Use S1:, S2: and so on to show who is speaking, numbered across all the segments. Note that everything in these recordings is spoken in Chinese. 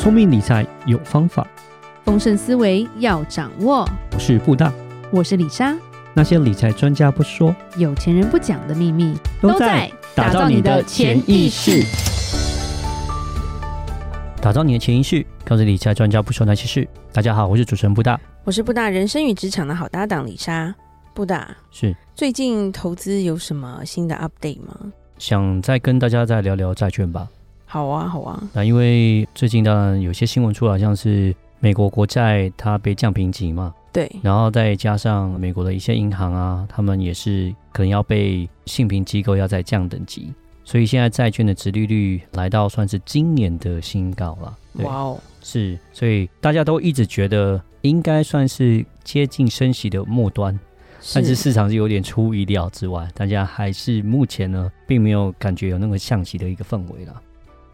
S1: 聪明理财有方法，
S2: 丰盛思维要掌握。
S1: 我是布大，
S2: 我是李莎。
S1: 那些理财专家不说，
S2: 有钱人不讲的秘密，
S1: 都在打造你的潜意识。打造你的潜意识，告诉理财专家不说那些事。大家好，我是主持人布大，
S2: 我是布大人生与职场的好搭档李莎。布大
S1: 是
S2: 最近投资有什么新的 update 吗？
S1: 想再跟大家再聊聊债券吧。
S2: 好啊，好啊。
S1: 那因为最近当然有些新闻出来，像是美国国债它被降评级嘛，
S2: 对。
S1: 然后再加上美国的一些银行啊，他们也是可能要被信评机构要再降等级，所以现在债券的值利率来到算是今年的新高了。
S2: 哇哦，
S1: 是，所以大家都一直觉得应该算是接近升息的末端，但是市场是有点出乎意料之外，大家还是目前呢并没有感觉有那个降息的一个氛围了。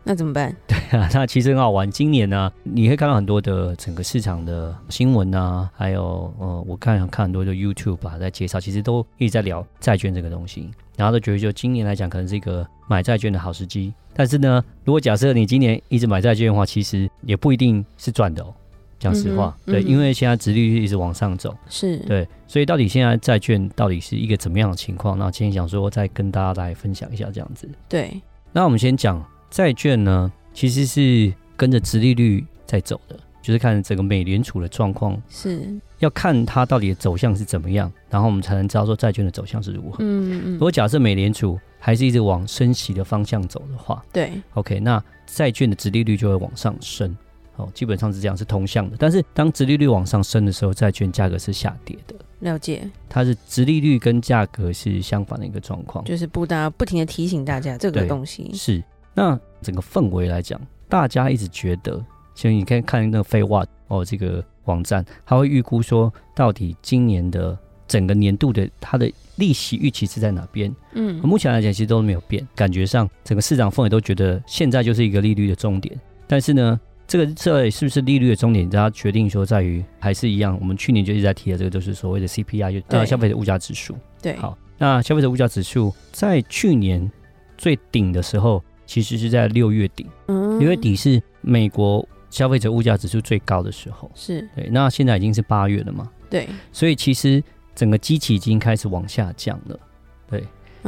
S2: 那怎么办？
S1: 对啊，那其实很好玩。今年呢、啊，你会看到很多的整个市场的新闻啊，还有呃，我看看很多的 YouTube 吧，在介绍，其实都一直在聊债券这个东西。然后都觉得，就今年来讲，可能是一个买债券的好时机。但是呢，如果假设你今年一直买债券的话，其实也不一定是赚的哦。讲实话，嗯、对，嗯、因为现在殖利率一直往上走，
S2: 是
S1: 对，所以到底现在债券到底是一个怎么样的情况？那今天想说，再跟大家来分享一下这样子。
S2: 对，
S1: 那我们先讲。债券呢，其实是跟着殖利率在走的，就是看整个美联储的状况，
S2: 是
S1: 要看它到底的走向是怎么样，然后我们才能知道说债券的走向是如何。
S2: 嗯嗯。
S1: 如果假设美联储还是一直往升息的方向走的话，
S2: 对
S1: ，OK，那债券的殖利率就会往上升，哦，基本上是这样，是同向的。但是当殖利率往上升的时候，债券价格是下跌的。
S2: 了解，
S1: 它是殖利率跟价格是相反的一个状况，
S2: 就是不大不停的提醒大家这个东西
S1: 是。那整个氛围来讲，大家一直觉得，其实你可以看那个 FedWatch 哦，这个网站，他会预估说，到底今年的整个年度的它的利息预期是在哪边？嗯，目前来讲其实都没有变，感觉上整个市场氛围都觉得现在就是一个利率的终点。但是呢，这个这是不是利率的终点？大家决定说在于还是一样，我们去年就一直在提的这个，就是所谓的 CPI，就消费者物价指数。
S2: 对，
S1: 好，那消费者物价指数在去年最顶的时候。其实是在六月底，嗯六月底是美国消费者物价指数最高的时候，
S2: 是
S1: 对。那现在已经是八月了嘛？
S2: 对。
S1: 所以其实整个机器已经开始往下降了，对。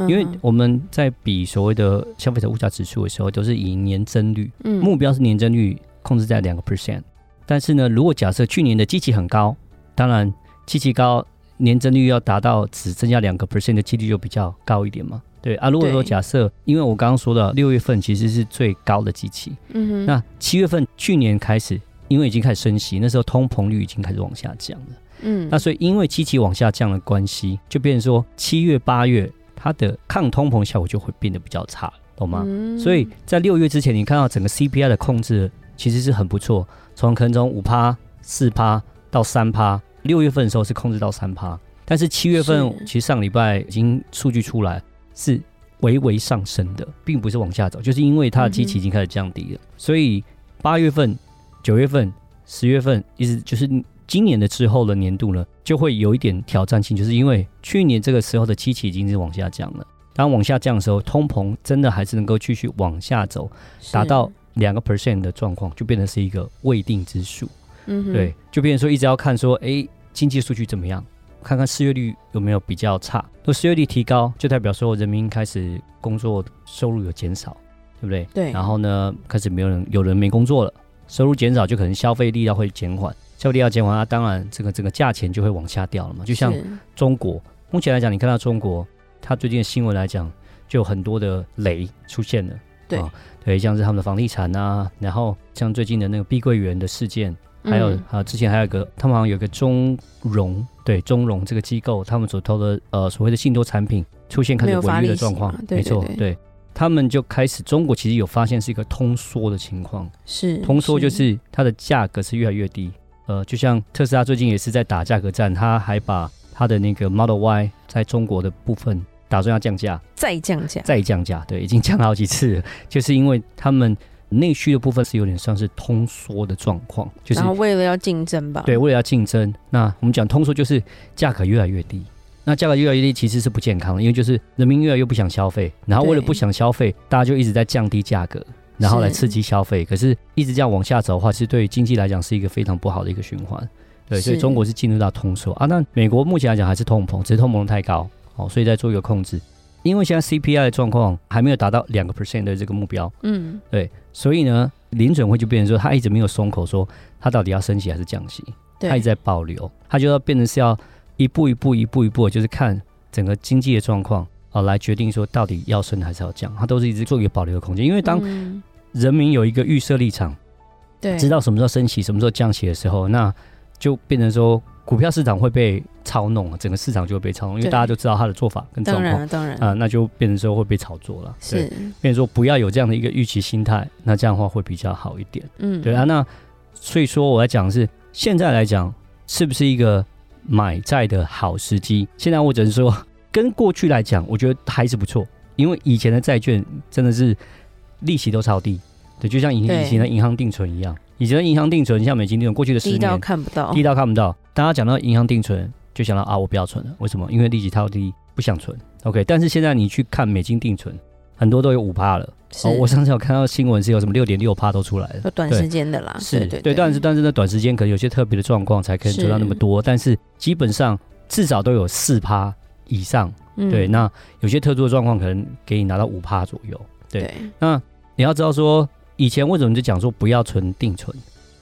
S1: 因为我们在比所谓的消费者物价指数的时候，都是以年增率，目标是年增率控制在两个 percent。但是呢，如果假设去年的机器很高，当然机器高，年增率要达到只增加两个 percent 的几率就比较高一点嘛。对啊，如果说假设，因为我刚刚说的六月份其实是最高的基期，嗯哼，那七月份去年开始，因为已经开始升息，那时候通膨率已经开始往下降了，嗯，那所以因为基期往下降的关系，就变成说七月八月它的抗通膨效果就会变得比较差，懂吗？嗯，所以在六月之前，你看到整个 CPI 的控制其实是很不错，从可能从五趴、四趴到三趴，六月份的时候是控制到三趴，但是七月份其实上礼拜已经数据出来。是微微上升的，并不是往下走，就是因为它的基期已经开始降低了，嗯、所以八月份、九月份、十月份，一直就是今年的之后的年度呢，就会有一点挑战性，就是因为去年这个时候的基期已经是往下降了，当往下降的时候，通膨真的还是能够继续往下走，达到两个 percent 的状况，就变成是一个未定之数。嗯，对，就变成说一直要看说，哎，经济数据怎么样。看看失业率有没有比较差，如果失业率提高，就代表说人民开始工作收入有减少，对不对？
S2: 对。
S1: 然后呢，开始没有人有人没工作了，收入减少就可能消费力道会减缓，消费力道减缓，那当然这个这个价钱就会往下掉了嘛。就像中国目前来讲，你看到中国，它最近的新闻来讲，就有很多的雷出现了。
S2: 对、
S1: 哦、对，像是他们的房地产啊，然后像最近的那个碧桂园的事件。还有啊，之前还有一个，他们好像有个中融，对中融这个机构，他们所投的呃所谓的信托产品出现开始违约的状况，没错，对，他们就开始，中国其实有发现是一个通缩的情况，
S2: 是
S1: 通缩就是它的价格是越来越低，呃，就像特斯拉最近也是在打价格战，他还把他的那个 Model Y 在中国的部分打算要降价，
S2: 再降价，
S1: 再降价，对，已经降了好几次了，就是因为他们。内需的部分是有点像是通缩的状况，就是
S2: 然后为了要竞争吧，
S1: 对，为了要竞争。那我们讲通缩就是价格越来越低，那价格越来越低其实是不健康的，因为就是人民越来越不想消费，然后为了不想消费，大家就一直在降低价格，然后来刺激消费。可是一直这样往下走的话，其实对经济来讲是一个非常不好的一个循环。对，所以中国是进入到通缩啊。那美国目前来讲还是通膨，只是通膨太高哦，所以在做一个控制。因为现在 CPI 的状况还没有达到两个 percent 的这个目标，嗯，对，所以呢，联准会就变成说，他一直没有松口，说他到底要升息还是降息，他一直在保留，他就要变成是要一步一步、一步一步，就是看整个经济的状况啊，来决定说到底要升还是要降，他都是一直做一个保留的空间。因为当人民有一个预设立场，对，知道什么时候升息、什么时候降息的时候，那就变成说。股票市场会被操弄，整个市场就会被操弄，因为大家都知道他的做法跟状况，当然当然啊，那就变成说会被炒作了。是，变成说不要有这样的一个预期心态，那这样的话会比较好一点。嗯，对啊，那所以说我来讲的是现在来讲是不是一个买债的好时机？现在我只能说跟过去来讲，我觉得还是不错，因为以前的债券真的是利息都超低，对，就像以前以前的银行定存一样。以前的银行定存，像美金定存，过去的十年低到看不到，低到看不到。大家讲到银行定存，就想到啊，我不要存了。为什么？因为利息超低，不想存。OK，但是现在你去看美金定存，很多都有五趴了。哦，我上次有看到新闻是有什么六点六趴都出来了。短时间的啦，是，对，对，但是但是那短时间可能有些特别的状况才可以存到那么多，但是基本上至少都有四趴以上。对，那有些特殊的状况可能给你拿到五趴左右。对，那你要知道说。以前为什么就讲说不要存定存？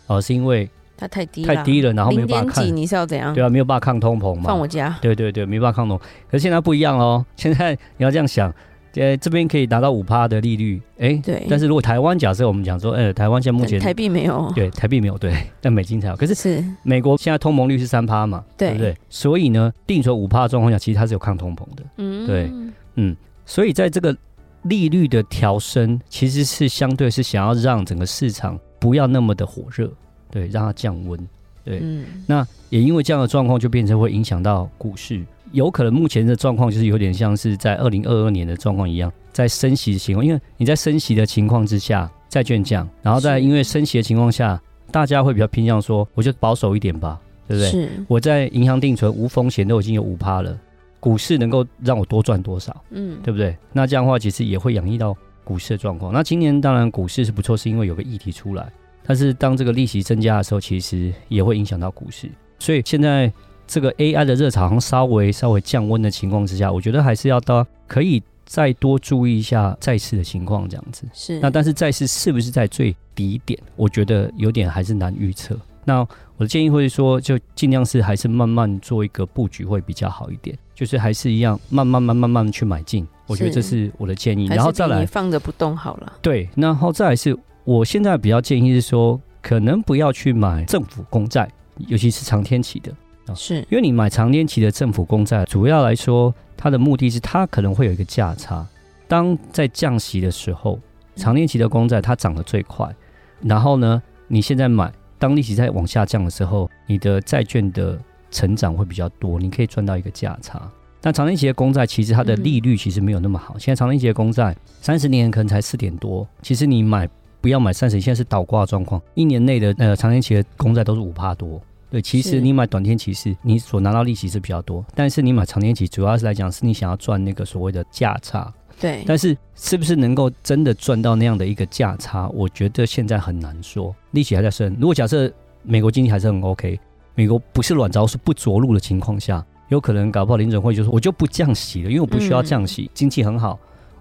S1: 哦，是因为它太低太低了，然后没有办法抗。你是要怎样？对啊，没有办法抗通膨嘛。放我家。对对对，没办法抗通。可是现在不一样哦，现在你要这样想，呃，这边可以达到五趴的利率，哎、欸，对。但是如果台湾假设我们讲说，呃、欸，台湾现在目前台币没有，对，台币没有，对，但美金才有。可是是美国现在通膨率是三趴嘛，对不对？所以呢，定存五趴的状况下，其实它是有抗通膨的。嗯，对，嗯，所以在这个。利率的调升其实是相对是想要让整个市场不要那么的火热，对，让它降温，对。嗯、那也因为这样的状况，就变成会影响到股市。有可能目前的状况就是有点像是在二零二二年的状况一样，在升息的情况，因为你在升息的情况之下，债券降，然后在因为升息的情况下，大家会比较偏向说，我就保守一点吧，对不对？是。我在银行定存无风险都已经有五趴了。股市能够让我多赚多少？嗯，对不对？那这样的话，其实也会养育到股市的状况。那今年当然股市是不错，是因为有个议题出来。但是当这个利息增加的时候，其实也会影响到股市。所以现在这个 AI 的热潮稍微稍微降温的情况之下，我觉得还是要到可以再多注意一下债市的情况，这样子。是。那但是债市是不是在最低点？我觉得有点还是难预测。那我的建议会说，就尽量是还是慢慢做一个布局会比较好一点，就是还是一样慢慢慢慢慢慢去买进。我觉得这是我的建议，然后再来放着不动好了。对，然后再来是我现在比较建议是说，可能不要去买政府公债，尤其是长天期的，是因为你买长天期的政府公债，主要来说它的目的是它可能会有一个价差，当在降息的时候，长天期的公债它涨得最快，然后呢，你现在买。当利息在往下降的时候，你的债券的成长会比较多，你可以赚到一个价差。但长天期的公债其实它的利率其实没有那么好。现在长天期的公债三十年可能才四点多，其实你买不要买三十，现在是倒挂状况，一年内的呃长天期的公债都是五帕多。对，其实你买短天期是你所拿到利息是比较多，但是你买长天期主要是来讲是你想要赚那个所谓的价差。对，但是是不是能够真的赚到那样的一个价差？我觉得现在很难说。利息还在升，如果假设美国经济还是很 OK，美国不是软着陆不着陆的情况下，有可能搞不好林准会就说我就不降息了，因为我不需要降息，嗯、经济很好，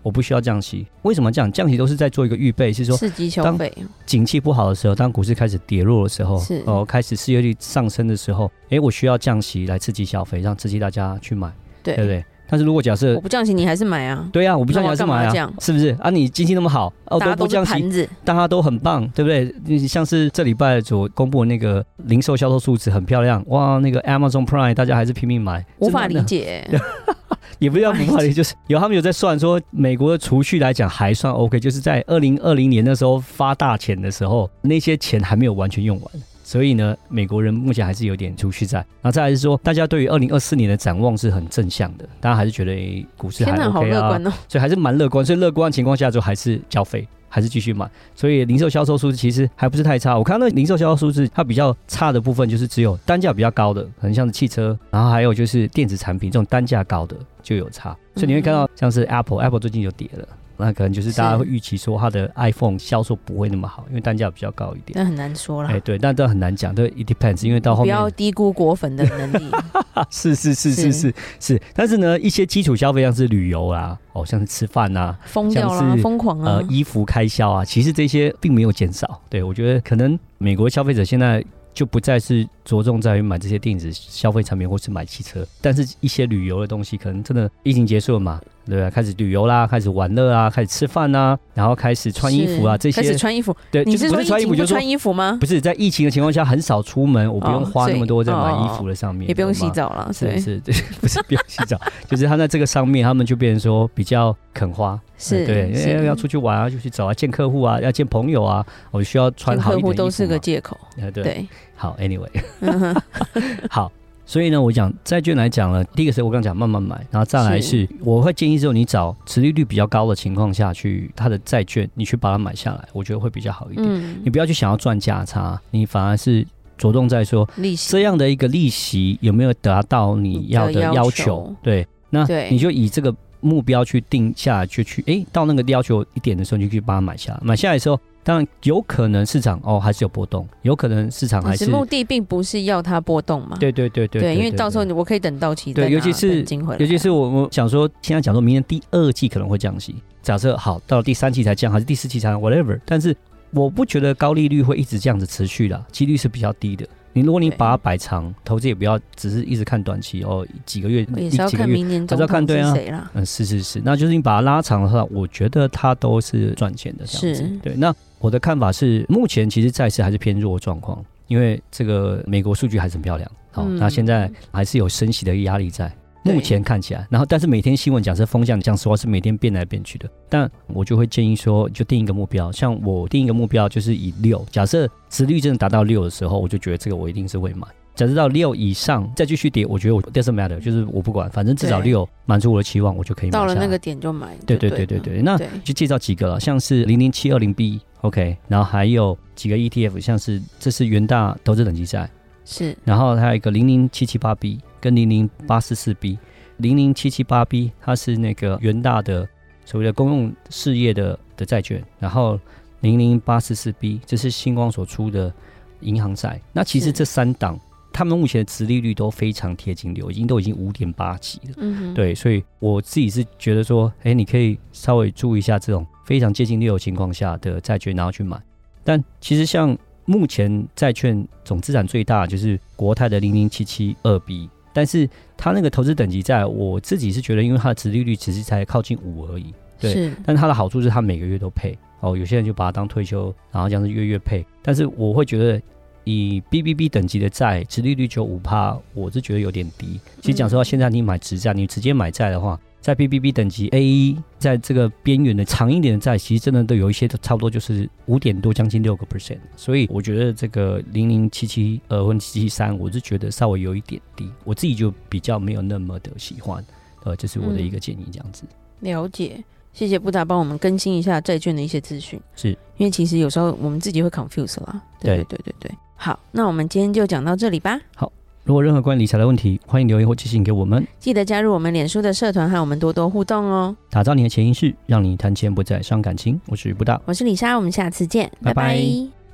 S1: 我不需要降息。为什么这样？降息都是在做一个预备，是说刺激消费。景气不好的时候，当股市开始跌落的时候，是哦，开始失业率上升的时候，哎，我需要降息来刺激消费，让刺激大家去买，对，对不对？但是如果假设我不降息，你还是买啊？对啊，我不降息还是买啊？是不是啊？你经济那么好，哦，都不降息，大家都很棒，对不对？你像是这礼拜所公布的那个零售销售数字很漂亮，哇，那个 Amazon Prime 大家还是拼命买，无法理解，也不要无法理解，就是有他们有在算说，美国的储蓄来讲还算 OK，就是在二零二零年的时候发大钱的时候，那些钱还没有完全用完。所以呢，美国人目前还是有点储蓄在。然后再来是说，大家对于二零二四年的展望是很正向的，大家还是觉得、欸、股市还 OK 啊，好乐观哦，所以还是蛮乐观。所以乐观的情况下，就还是交费，还是继续买。所以零售销售数字其实还不是太差。我看到那零售销售数字，它比较差的部分就是只有单价比较高的，可能像是汽车，然后还有就是电子产品这种单价高的就有差。所以你会看到像是 Apple，Apple 最近就跌了。那可能就是大家会预期说它的 iPhone 销售不会那么好，因为单价比较高一点。
S2: 那很难说了。
S1: 哎，对，但这很难讲，这 it depends，因为到后面
S2: 不要低估果粉的能力。
S1: 是是是是是是，但是呢，一些基础消费像是旅游啊，哦，像是吃饭啊，
S2: 疯掉了，疯狂啊，
S1: 呃，衣服开销啊，其实这些并没有减少。对，我觉得可能美国消费者现在。就不再是着重在于买这些电子消费产品，或是买汽车，但是一些旅游的东西，可能真的疫情结束了嘛。对啊，开始旅游啦，开始玩乐啊，开始吃饭啊，然后开始穿衣服啊，这些
S2: 开始穿衣服。
S1: 对，
S2: 你是说
S1: 穿衣服就
S2: 穿衣服吗？
S1: 不是，在疫情的情况下很少出门，我不用花那么多在买衣服的上面，
S2: 也不用洗澡了。
S1: 是是，对，不是不用洗澡，就是他在这个上面，他们就变成说比较肯花。
S2: 是
S1: 对，因为要出去玩啊，就去找啊，见客户啊，要见朋友啊，我需要穿好一点衣服。客户
S2: 都是个借口。
S1: 对，好，Anyway，好。所以呢，我讲债券来讲呢，第一个是我刚讲慢慢买，然后再来是我会建议之后你找持利率比较高的情况下去，它的债券你去把它买下来，我觉得会比较好一点。嗯、你不要去想要赚价差，你反而是着重在说利息这样的一个利息有没有达到你要的要求。对，那你就以这个目标去定下来，就去哎、欸、到那个要求一点的时候，你就去把它买下来。买下来的时候。当然有可能市场哦还是有波动，有可能市场还是
S2: 目的并不是要它波动嘛。
S1: 对对对对，
S2: 对，因为到时候我可以等到期对，
S1: 尤其是尤其是我我想说，现在讲说明年第二季可能会降息，假设好到了第三季才降，还是第四季才降，whatever。但是我不觉得高利率会一直这样子持续的，几率是比较低的。你如果你把它摆长，投资也不要只是一直看短期哦，几个月，
S2: 也是要看明年总统是谁啦。
S1: 嗯，是是是，那就是你把它拉长的话，我觉得它都是赚钱的这样子。是对，那我的看法是，目前其实债市还是偏弱状况，因为这个美国数据还是很漂亮。好，嗯、那现在还是有升息的压力在。目前看起来，然后但是每天新闻假设风向讲实话是每天变来变去的，但我就会建议说，就定一个目标，像我定一个目标就是以六，假设殖率真的达到六的时候，我就觉得这个我一定是会买。假设到六以上再继续跌，我觉得我 doesn't matter，就是我不管，反正至少六满足我的期望，我就可以买。
S2: 到了那个点就买。
S1: 对对对对对，那就介绍几个了，像是零零七二零 B，OK，然后还有几个 ETF，像是这是元大投资等级债，
S2: 是，
S1: 然后还有一个零零七七八 B。跟零零八四四 B，零零七七八 B，它是那个元大的所谓的公用事业的的债券，然后零零八四四 B，这是星光所出的银行债。那其实这三档，他们目前的殖利率都非常贴近六，已经都已经五点八几了。嗯哼，对，所以我自己是觉得说，哎，你可以稍微注意一下这种非常接近六的情况下的债券，然后去买。但其实像目前债券总资产最大就是国泰的零零七七二 B。但是它那个投资等级债，我自己是觉得，因为它的殖利率其实才靠近五而已，对。是。但它的好处是它每个月都配哦，有些人就把它当退休，然后这样子月月配。但是我会觉得，以 BBB 等级的债，殖利率就五趴，我是觉得有点低。其实讲实话，现在你买直债，你直接买债的话。在 BBB 等级 A，在这个边缘的长一点的债，其实真的都有一些都差不多就是五点多，将近六个 percent。所以我觉得这个零零七七二或七七三，我是觉得稍微有一点低，我自己就比较没有那么的喜欢。呃，这是我的一个建议，这样子。
S2: 嗯、了解，谢谢布达帮我们更新一下债券的一些资讯。
S1: 是
S2: 因为其实有时候我们自己会 confuse 啦。对对对对对。好，那我们今天就讲到这里吧。
S1: 好。如果任何关于理财的问题，欢迎留言或寄信给我们。
S2: 记得加入我们脸书的社团，和我们多多互动哦。
S1: 打造你的潜意识，让你谈钱不再伤感情。我是布大，
S2: 我是李莎，我们下次见，拜拜。拜拜。